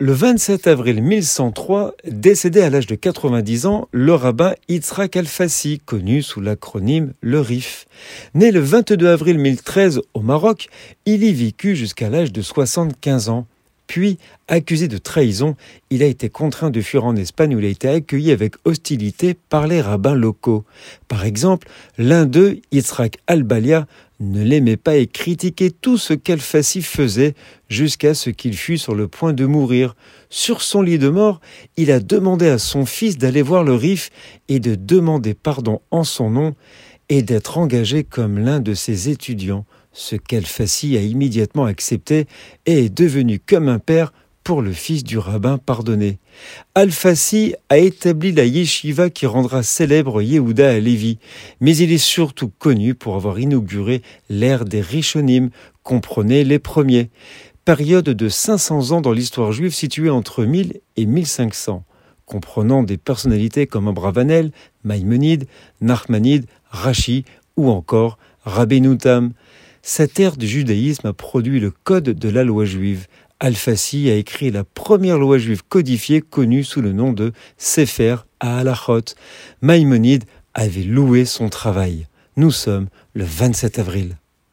Le 27 avril 1103, décédé à l'âge de 90 ans, le rabbin Yitzhak Al-Fassi, connu sous l'acronyme le RIF. Né le 22 avril 1013 au Maroc, il y vécut jusqu'à l'âge de 75 ans. Puis, accusé de trahison, il a été contraint de fuir en Espagne où il a été accueilli avec hostilité par les rabbins locaux. Par exemple, l'un d'eux, Yitzhak Al-Balia, ne l'aimait pas et critiquait tout ce qu'Al-Fassi faisait jusqu'à ce qu'il fût sur le point de mourir. Sur son lit de mort, il a demandé à son fils d'aller voir le Rif et de demander pardon en son nom et d'être engagé comme l'un de ses étudiants ce qu'Al-Fassi a immédiatement accepté et est devenu comme un père pour le fils du rabbin pardonné. Al-Fassi a établi la yeshiva qui rendra célèbre Yehuda à Lévi, mais il est surtout connu pour avoir inauguré l'ère des Rishonim, comprenez les premiers, période de 500 ans dans l'histoire juive située entre 1000 et 1500 comprenant des personnalités comme Abravanel, Maïmonide, Nachmanide, Rashi ou encore Rabbeinu Tam. Cette ère du judaïsme a produit le code de la loi juive. Al-Fassi a écrit la première loi juive codifiée connue sous le nom de Sefer Halachot. Maïmonide avait loué son travail. Nous sommes le 27 avril.